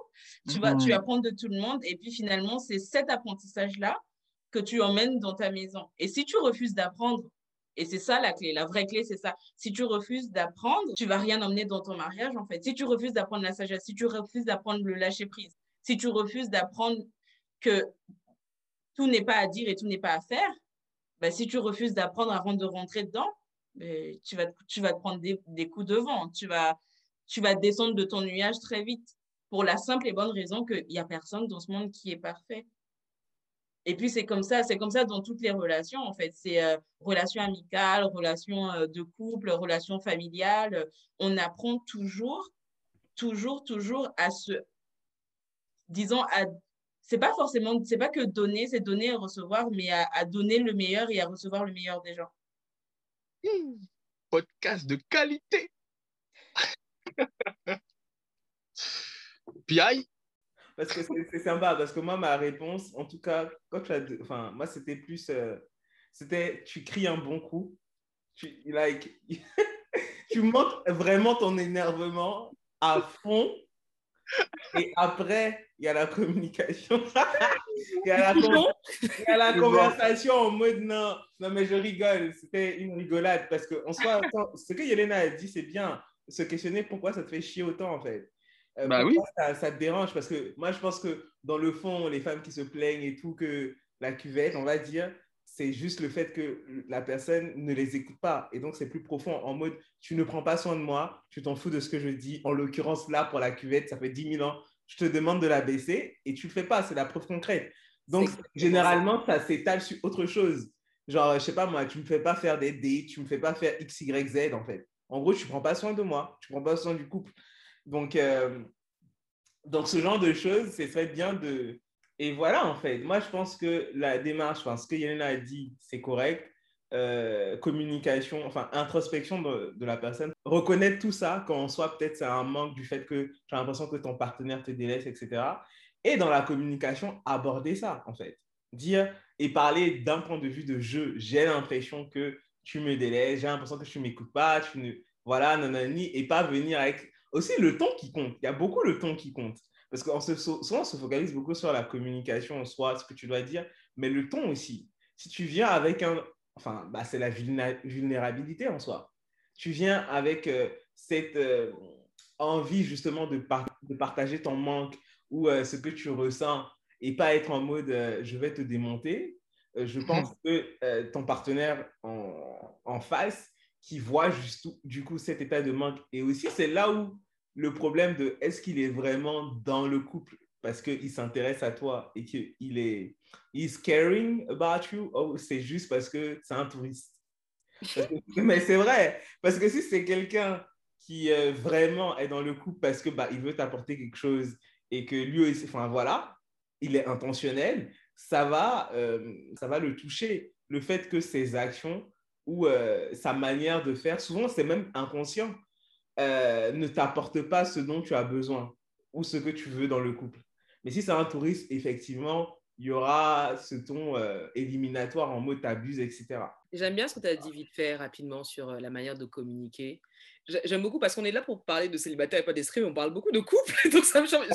Tu vas, tu apprends de tout le monde. Et puis finalement, c'est cet apprentissage-là que tu emmènes dans ta maison. Et si tu refuses d'apprendre, et c'est ça la clé, la vraie clé, c'est ça. Si tu refuses d'apprendre, tu vas rien emmener dans ton mariage, en fait. Si tu refuses d'apprendre la sagesse, si tu refuses d'apprendre le lâcher prise, si tu refuses d'apprendre que tout n'est pas à dire et tout n'est pas à faire, ben, si tu refuses d'apprendre avant de rentrer dedans, tu, vas, tu vas prendre des, coups de vent. Tu vas, tu vas descendre de ton nuage très vite pour la simple et bonne raison qu'il n'y a personne dans ce monde qui est parfait. Et puis, c'est comme ça, c'est comme ça dans toutes les relations, en fait. C'est euh, relations amicales, relations euh, de couple, relations familiales. On apprend toujours, toujours, toujours à se, disons, à, c'est pas forcément, c'est pas que donner, c'est donner et recevoir, mais à donner le meilleur et à recevoir le meilleur des gens. Podcast de qualité. Piaille Parce que c'est sympa, parce que moi, ma réponse, en tout cas, quand tu as. Moi, c'était plus. Euh, c'était tu cries un bon coup. Tu, like, tu montres vraiment ton énervement à fond. Et après, il y a la communication. il y a la, la conversation en mode non, non, mais je rigole. C'était une rigolade parce que en soi, ce que Yelena a dit, c'est bien. Se questionner pourquoi ça te fait chier autant en fait? Euh, bah oui. Ça, ça, te dérange? Parce que moi, je pense que dans le fond, les femmes qui se plaignent et tout, que la cuvette, on va dire, c'est juste le fait que la personne ne les écoute pas. Et donc, c'est plus profond en mode, tu ne prends pas soin de moi, tu t'en fous de ce que je dis. En l'occurrence, là, pour la cuvette, ça fait 10 000 ans je te demande de la baisser et tu ne le fais pas, c'est la preuve concrète. Donc, généralement, ça s'étale sur autre chose. Genre, je sais pas moi, tu ne me fais pas faire des dates, tu ne me fais pas faire X, Y, Z, en fait. En gros, tu ne prends pas soin de moi, tu ne prends pas soin du couple. Donc, euh, donc ce genre de choses, c'est très bien de... Et voilà, en fait. Moi, je pense que la démarche, enfin, ce que Yelena a dit, c'est correct. Euh, communication, enfin introspection de, la personne, reconnaître tout ça quand on soit peut-être c'est un manque du fait que tu as l'impression que ton partenaire te délaisse, etc. Et dans la communication, aborder ça en fait. Dire et parler d'un point de vue de jeu. J'ai l'impression que tu me délaisses, j'ai l'impression que tu ne m'écoutes pas, tu ne... Voilà, nanani, et pas venir avec... Aussi le ton qui compte. Il y a beaucoup le ton qui compte. Parce qu'on se, souvent, on se focalise beaucoup sur la communication en soi, ce que tu dois dire, mais le ton aussi. Si tu viens avec un, enfin, bah, c'est la vulnérabilité en soi. Tu viens avec euh, cette euh, envie justement de, de, partager ton manque ou euh, ce que tu ressens et pas être en mode je vais te démonter. je pense que ton partenaire en, en, face qui voit juste, du coup cet état de manque et aussi c'est là où le problème de est-ce qu'il est vraiment dans le couple parce qu'il s'intéresse à toi et qu'il est caring about you, oh, c'est juste parce que c'est un touriste. mais c'est vrai, parce que si c'est quelqu'un qui euh, vraiment est dans le coup parce que bah, veut t'apporter quelque chose et que lui aussi, enfin voilà, il est intentionnel, ça va, euh, ça va le toucher. Le fait que ses actions ou euh, sa manière de faire, souvent c'est même inconscient, ne t'apporte pas ce dont tu as besoin ou ce que tu veux dans le couple. Mais si c'est un touriste, effectivement, il y aura ce ton euh, éliminatoire en mode t'abuses, etc. J'aime bien ce que tu as dit vite fait rapidement sur euh, la manière de communiquer. J'aime beaucoup parce qu'on est là pour parler de célibataire et pas d'esprit, mais on parle beaucoup de couple. donc ça me change.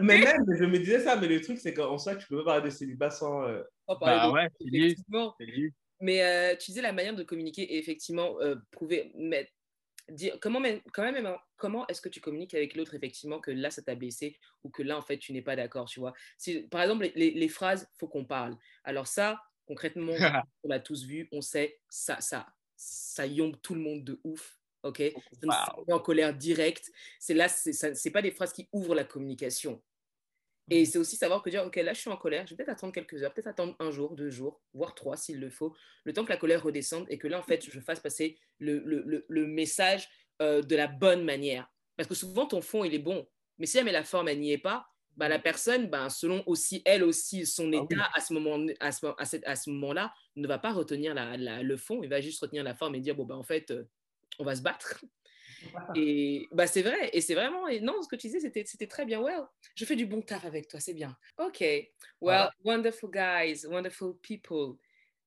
mais même, je me disais ça, mais le truc, c'est qu'en soi, tu peux pas parler de célibat sans. Euh... parler bah ouais, Mais tu disais la manière de communiquer et effectivement prouver, mettre, dire comment même, quand même, comment est-ce que tu communiques avec l'autre effectivement que là ça t'a blessé ou que là en fait tu n'es pas d'accord, tu vois? Si, par exemple les, les, phrases, faut qu'on parle. Alors ça, concrètement, on l'a tous vu, on sait ça, ça, ça yombe tout le monde de ouf. Ok, wow. en colère directe. C'est là, c'est pas des phrases qui ouvrent la communication. Et c'est aussi savoir que dire, OK, là, je suis en colère, je vais peut-être attendre quelques heures, peut-être attendre un jour, deux jours, voire trois s'il le faut, le temps que la colère redescende et que là, en fait, je fasse passer le, le, le, message euh, de la bonne manière. Parce que souvent, ton fond, il est bon. Mais si jamais la forme, elle n'y est pas, bah, la personne, bah, selon aussi, elle aussi, son ah état à ce moment-là, à ce, à ce moment ne va pas retenir la, le fond, il va juste retenir la forme et dire, bon, bah, en fait, euh, on va se battre. Et bah, c'est vrai, et c'est vraiment, et non, ce que tu disais, c'était, c'était très bien. Well, je fais du bon taf avec toi, c'est bien. OK. Well, wonderful guys, wonderful people.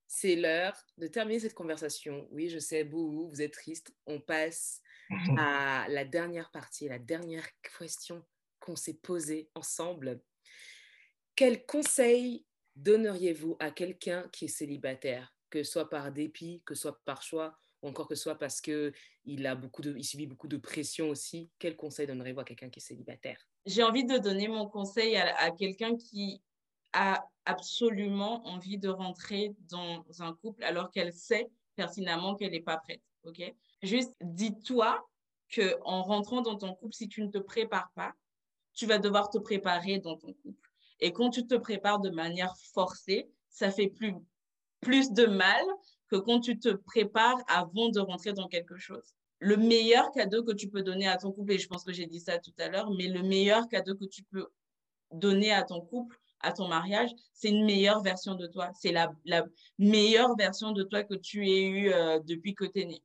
C'est l'heure de terminer cette conversation. Oui, je sais, vous, vous êtes triste. On passe à la dernière partie, la dernière question qu'on s'est posée ensemble. Quel conseil donneriez-vous à quelqu'un qui est célibataire, que ce soit par dépit, que ce soit par choix, ou encore que ce soit parce qu'il subit beaucoup de pression aussi. Quel conseil donnerez-vous à quelqu'un qui est célibataire? J'ai envie de donner mon conseil à, quelqu'un qui a absolument envie de rentrer dans un couple alors qu'elle sait pertinemment qu'elle n'est pas prête. Juste dis-toi que en rentrant dans ton couple, si tu ne te prépares pas, tu vas devoir te préparer dans ton couple. Et quand tu te prépares de manière forcée, ça fait plus, plus de mal quand tu te prépares avant de rentrer dans quelque chose. Le meilleur cadeau que tu peux donner à ton couple, et je pense que j'ai dit ça tout à l'heure, mais le meilleur cadeau que tu peux donner à ton couple, à ton mariage, c'est une meilleure version de toi. C'est la, la, meilleure version de toi que tu aies eue euh, depuis que tu es né.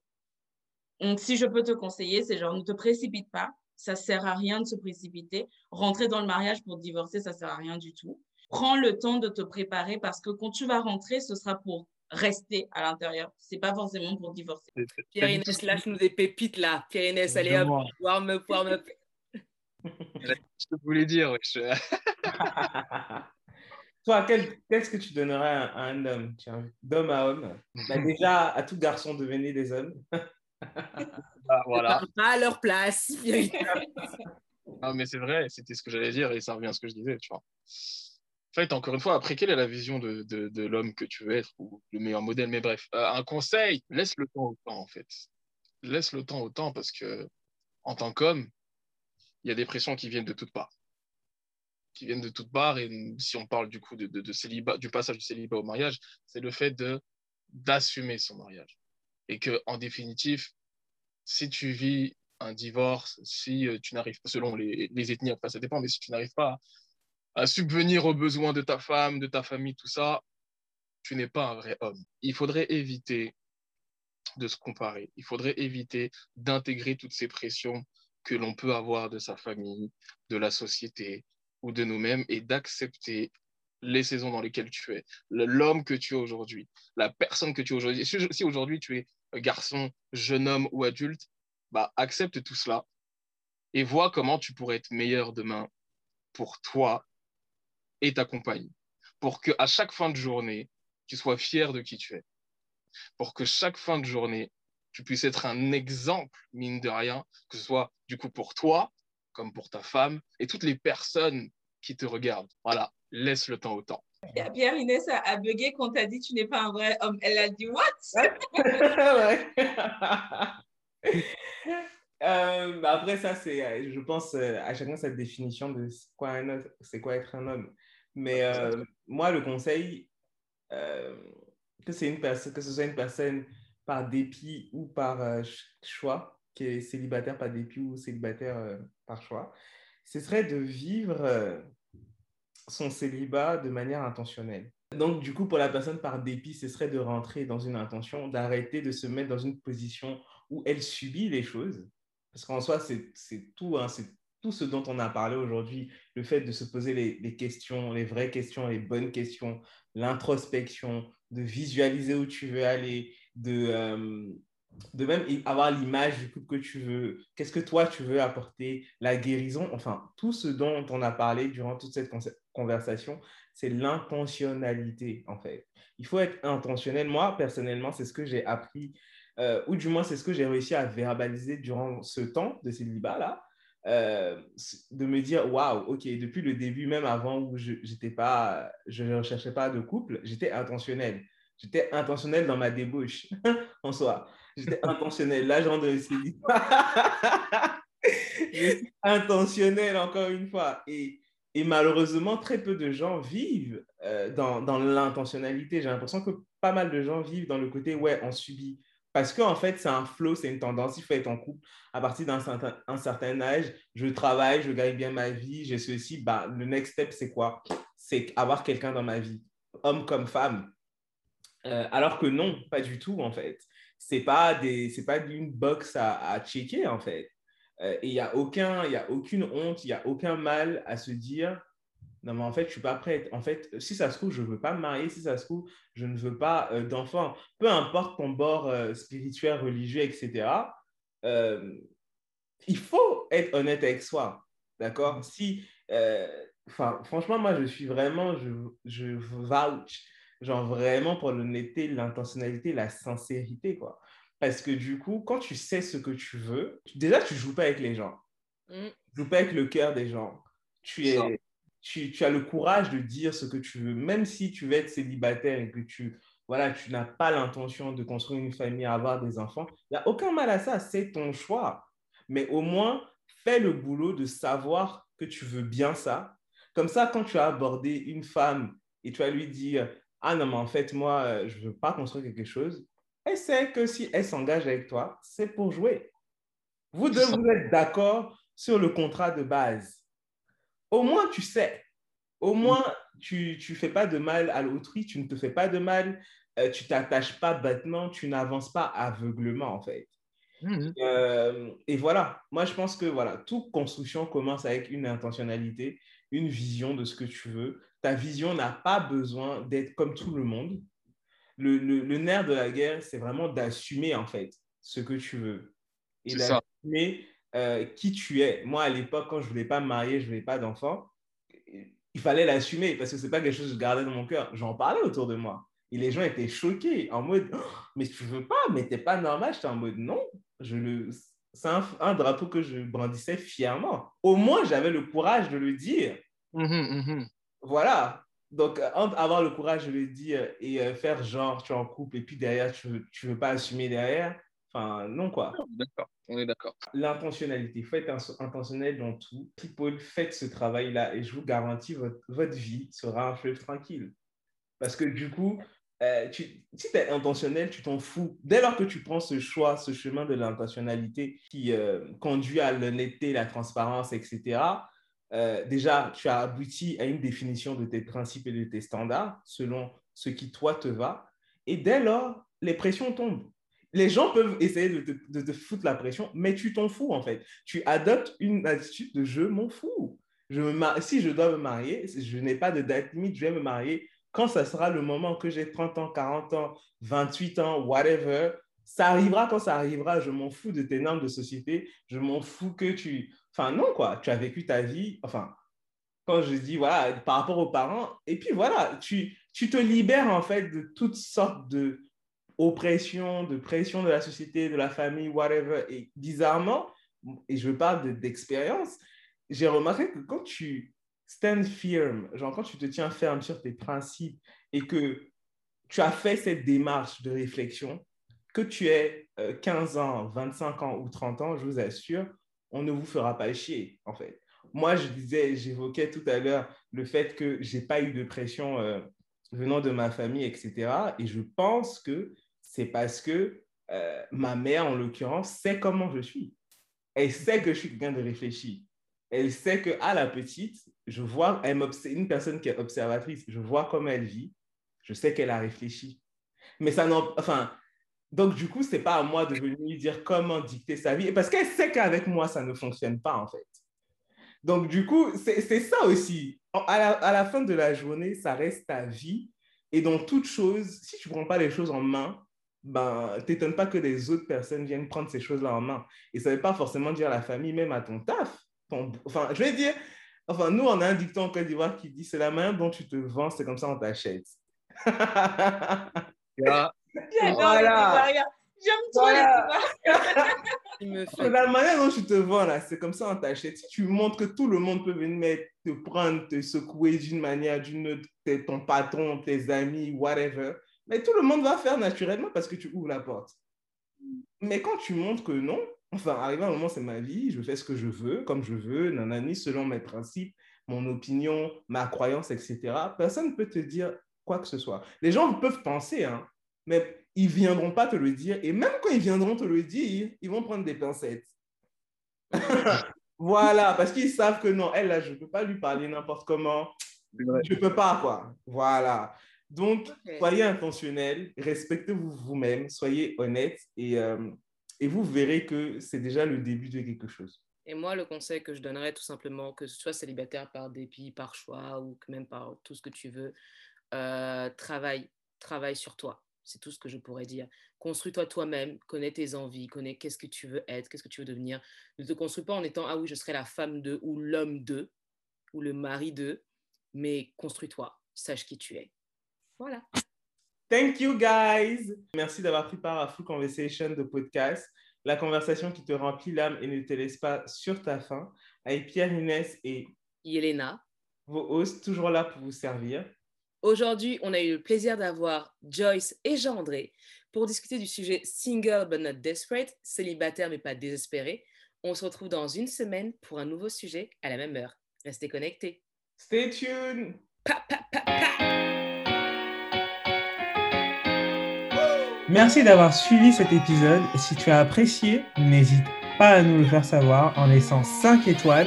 Donc, si je peux te conseiller, c'est genre, ne te précipite pas. Ça sert à rien de se précipiter. Rentrer dans le mariage pour divorcer, ça sert à rien du tout. Prends le temps de te préparer parce que quand tu vas rentrer, ce sera pour rester à l'intérieur. C'est pas forcément pour divorcer. Pierre-Inès, lâche-nous des pépites là. Pierre-Inès, allez hop, warm up, warm up. Je te voulais dire, Toi, qu'est-ce que tu donnerais à, un homme, d'homme à homme? Bah, Déjà, à tout garçon, devenez des hommes. Ah, voilà. Pas à leur place. non, mais c'est vrai, c'était ce que j'allais dire et ça revient à ce que je disais, tu vois fait, encore une fois, après, quelle est la vision de, de, l'homme que tu veux être ou le meilleur modèle? Mais bref, euh, un conseil, laisse le temps au temps, en fait. Laisse le temps au temps parce que, en tant qu'homme, il y a des pressions qui viennent de toutes parts. Qui viennent de toutes parts. Et si on parle du coup de, de, célibat, du passage du célibat au mariage, c'est le fait d'assumer son mariage. Et que, en définitive, si tu vis un divorce, si euh, tu n'arrives pas, selon les, les ethnies, après ça dépend, mais si tu n'arrives pas à subvenir aux besoins de ta femme, de ta famille, tout ça, tu n'es pas un vrai homme. Il faudrait éviter de se comparer. Il faudrait éviter d'intégrer toutes ces pressions que l'on peut avoir de sa famille, de la société ou de nous-mêmes et d'accepter les saisons dans lesquelles tu es, l'homme que tu es aujourd'hui, la personne que tu es aujourd'hui. Si aujourd'hui tu es garçon, jeune homme ou adulte, bah, accepte tout cela et vois comment tu pourrais être meilleur demain pour toi et ta compagne. Pour que à chaque fin de journée, tu sois fier de qui tu es. Pour que chaque fin de journée, tu puisses être un exemple, mine de rien, que ce soit du coup pour toi, comme pour ta femme, et toutes les personnes qui te regardent. Voilà, laisse le temps au temps. Pierre Inès a, bugué quand tu as dit tu n'es pas un vrai homme. Elle a dit what? Euh, bah après ça c'est je pense euh, à chacun cette définition de quoi c'est quoi être un homme mais euh, moi, le conseil, euh, que, c'est une personne, que ce soit une personne par dépit ou par euh, choix, qui est célibataire par dépit ou célibataire par choix, ce serait de vivre son célibat de manière intentionnelle. Donc, du coup, pour la personne par dépit, ce serait de rentrer dans une intention, d'arrêter de se mettre dans une position où elle subit les choses. Parce qu'en soi, c'est tout, hein, tout ce dont on a parlé aujourd'hui, le fait de se poser les, questions, les vraies questions, les bonnes questions, l'introspection, de visualiser où tu veux aller, de, euh, de même avoir l'image du couple que tu veux, qu'est-ce que toi tu veux apporter, la guérison, enfin, tout ce dont on a parlé durant toute cette conversation, c'est l'intentionnalité, en fait. Il faut être intentionnel. Moi, personnellement, c'est ce que j'ai appris, euh, ou du moins, c'est ce que j'ai réussi à verbaliser durant ce temps de célibat-là. Euh, de me dire waouh ok depuis le début même avant où je j'étais pas je ne recherchais pas de couple j'étais intentionnel j'étais intentionnel dans ma débauche en soi j'étais intentionnel l'agent de célibat intentionnel encore une fois et et malheureusement, très peu de gens vivent euh, dans, dans l'intentionnalité. J'ai l'impression que pas mal de gens vivent dans le côté, ouais, on subit. Parce qu'en fait, c'est un flow, c'est une tendance. Il faut être en couple à partir d'un certain, âge. Je travaille, je gagne bien ma vie, j'ai ceci. Bah, le next step, c'est quoi? C'est avoir quelqu'un dans ma vie, homme comme femme. Euh, alors que non, pas du tout, en fait. C'est pas pas d'une box à, à checker, en fait. Euh, et il n'y a, aucun, y a aucune honte, il n'y a aucun mal à se dire non, mais en fait, je ne suis pas prête. En fait, si ça se trouve, je ne veux pas me marier. Si ça se trouve, je ne veux pas euh, d'enfant. Peu importe ton bord euh, spirituel, religieux, etc. il faut être honnête avec soi. D'accord? Si, franchement, moi, je suis vraiment, je, je vouch, genre vraiment pour l'honnêteté, l'intentionnalité, la sincérité, quoi. Parce que du coup, quand tu sais ce que tu veux, déjà, tu ne joues pas avec les gens. Mm. Tu ne joues pas avec le cœur des gens. Tu, es, tu, tu, as le courage de dire ce que tu veux, même si tu veux être célibataire et que tu voilà, tu n'as pas l'intention de construire une famille, avoir des enfants. Il n'y a aucun mal à ça, c'est ton choix. Mais au moins, fais le boulot de savoir que tu veux bien ça. Comme ça, quand tu as abordé une femme et tu vas lui dire, ah non, mais en fait, moi, je ne veux pas construire quelque chose, elle sait que si elle s'engage avec toi, c'est pour jouer. Vous deux, vous êtes d'accord sur le contrat de base. Au moins, tu sais. Au moins, tu ne fais pas de mal à l'autrui, tu ne te fais pas de mal, euh, tu t'attaches pas bêtement, tu n'avances pas aveuglement, en fait. Mhm. Euh, et voilà, moi, je pense que voilà, toute construction commence avec une intentionnalité, une vision de ce que tu veux. Ta vision n'a pas besoin d'être comme tout le monde le, nerf de la guerre, c'est vraiment d'assumer en fait ce que tu veux et d'assumer euh, qui tu es. Moi, à l'époque, quand je voulais pas me marier, je voulais pas d'enfant, il fallait l'assumer parce que c'est pas quelque chose que je gardais dans mon cœur. J'en parlais autour de moi. Et les gens étaient choqués, en mode, oh, mais tu veux pas, mais t'es pas normal. J'étais en mode, non, je le... c'est un, drapeau que je brandissais fièrement. Au moins, j'avais le courage de le dire. Mmh mmh voilà. Donc, avoir le courage de le dire et euh, faire genre, tu es en couple et puis derrière, tu ne veux, veux, pas assumer derrière, enfin, non quoi. D'accord, on est d'accord. L'intentionnalité, il faut être intentionnel dans tout. People, faites ce travail-là et je vous garantis, votre, votre vie sera un fleuve tranquille. Parce que du coup, euh, tu, si tu es intentionnel, tu t'en fous. Dès lors que tu prends ce choix, ce chemin de l'intentionnalité qui conduit à l'honnêteté, la transparence, etc., euh, déjà, tu as abouti à une définition de tes principes et de tes standards selon ce qui, toi, te va. Et dès lors, les pressions tombent. Les gens peuvent essayer de te, foutre la pression, mais tu t'en fous, en fait. Tu adoptes une attitude de je m'en fous. Si je dois me marier, je n'ai pas de date limite, je vais me marier quand ça sera le moment que j'ai 30 ans, 40 ans, 28 ans, whatever. Ça arrivera quand ça arrivera. Je m'en fous de tes normes de société. Je m'en fous que tu Enfin, non, quoi. Tu as vécu ta vie. Enfin, quand je dis, voilà, par rapport aux parents. Et puis, voilà, tu te libères, en fait, de toutes sortes de oppression, de pression de la société, de la famille, whatever. Et bizarrement, et je parle d'expérience, j'ai remarqué que quand tu stand firm, genre quand tu te tiens ferme sur tes principes et que tu as fait cette démarche de réflexion, que tu aies 15 euh, ans, 25 ans ou 30 ans, je vous assure, on ne vous fera pas chier, en fait. Moi, je disais, j'évoquais tout à l'heure le fait que j'ai pas eu de pression euh, venant de ma famille, etc. Et je pense que c'est parce que euh, ma mère, en l'occurrence, sait comment je suis. Elle sait que je suis quelqu'un de réfléchi. Elle sait que à la petite, je vois, elle une personne qui est observatrice, je vois comment elle vit, je sais qu'elle a réfléchi. Mais ça n'en, enfin, donc, du coup, ce n'est pas à moi de venir lui dire comment dicter sa vie. Parce qu'elle sait qu'avec moi, ça ne fonctionne pas, en fait. Donc, du coup, c'est ça aussi. À la, à la, fin de la journée, ça reste ta vie. Et dans toute chose, si tu ne prends pas les choses en main, ben, t'étonnes pas que les autres personnes viennent prendre ces choses-là en main. Et ça ne veut pas forcément dire à la famille, même à ton taf. enfin, je vais dire, enfin, nous, on a un dicton en Côte d'Ivoire qui dit c'est la manière dont tu te vends, c'est comme ça on t'achète. voilà. J'aime trop C'est la manière dont tu te vends là, c'est comme ça on t'achète. Si tu montres que tout le monde peut venir te prendre, te secouer d'une manière, d'une autre, ton patron, tes amis, whatever, mais tout le monde va faire naturellement parce que tu ouvres la porte. Mais quand tu montres que non, enfin, arrivé un moment, c'est ma vie, je fais ce que je veux, comme je veux, nanani, selon mes principes, mon opinion, ma croyance, etc., personne ne peut te dire quoi que ce soit. Les gens peuvent penser, hein, mais ils viendront pas te le dire. Et même quand ils viendront te le dire, ils vont prendre des pincettes. voilà, parce qu'ils savent que non, elle, là, je ne peux pas lui parler n'importe comment. Je ne peux pas, quoi. Voilà. Donc, soyez intentionnel, respectez-vous vous-même, soyez honnête et, euh, et vous verrez que c'est déjà le début de quelque chose. Et moi, le conseil que je donnerais, tout simplement, que ce soit célibataire par dépit, par choix ou que même par tout ce que tu veux, euh, travaille, travaille sur toi. C'est tout ce que je pourrais dire. Construis-toi toi-même, connais tes envies, connais qu'est-ce que tu veux être, qu'est-ce que tu veux devenir. Ne te construis pas en étant, ah oui, je serai la femme de, ou l'homme de, ou le mari de, mais construis-toi, sache qui tu es. Voilà. Thank you, guys. Merci d'avoir pris part à Full Conversation de podcast, la conversation qui te remplit l'âme et ne te laisse pas sur ta faim, avec Pierre Inès et Yelena, vos hosts, toujours là pour vous servir. Aujourd'hui, on a eu le plaisir d'avoir Joyce et Jean-André pour discuter du sujet Single but not desperate, célibataire mais pas désespéré. On se retrouve dans une semaine pour un nouveau sujet à la même heure. Restez connectés. Stay tuned. Merci d'avoir suivi cet épisode. Si tu as apprécié, n'hésite pas à nous le faire savoir en laissant 5 étoiles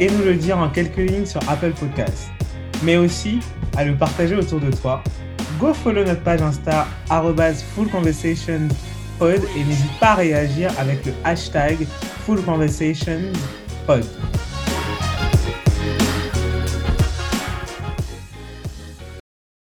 et nous le dire en quelques lignes sur Apple Podcasts. Mais aussi à le partager autour de toi. Go follow notre page Insta fullconversationpod et n'hésite pas à réagir avec le hashtag fullconversationpod.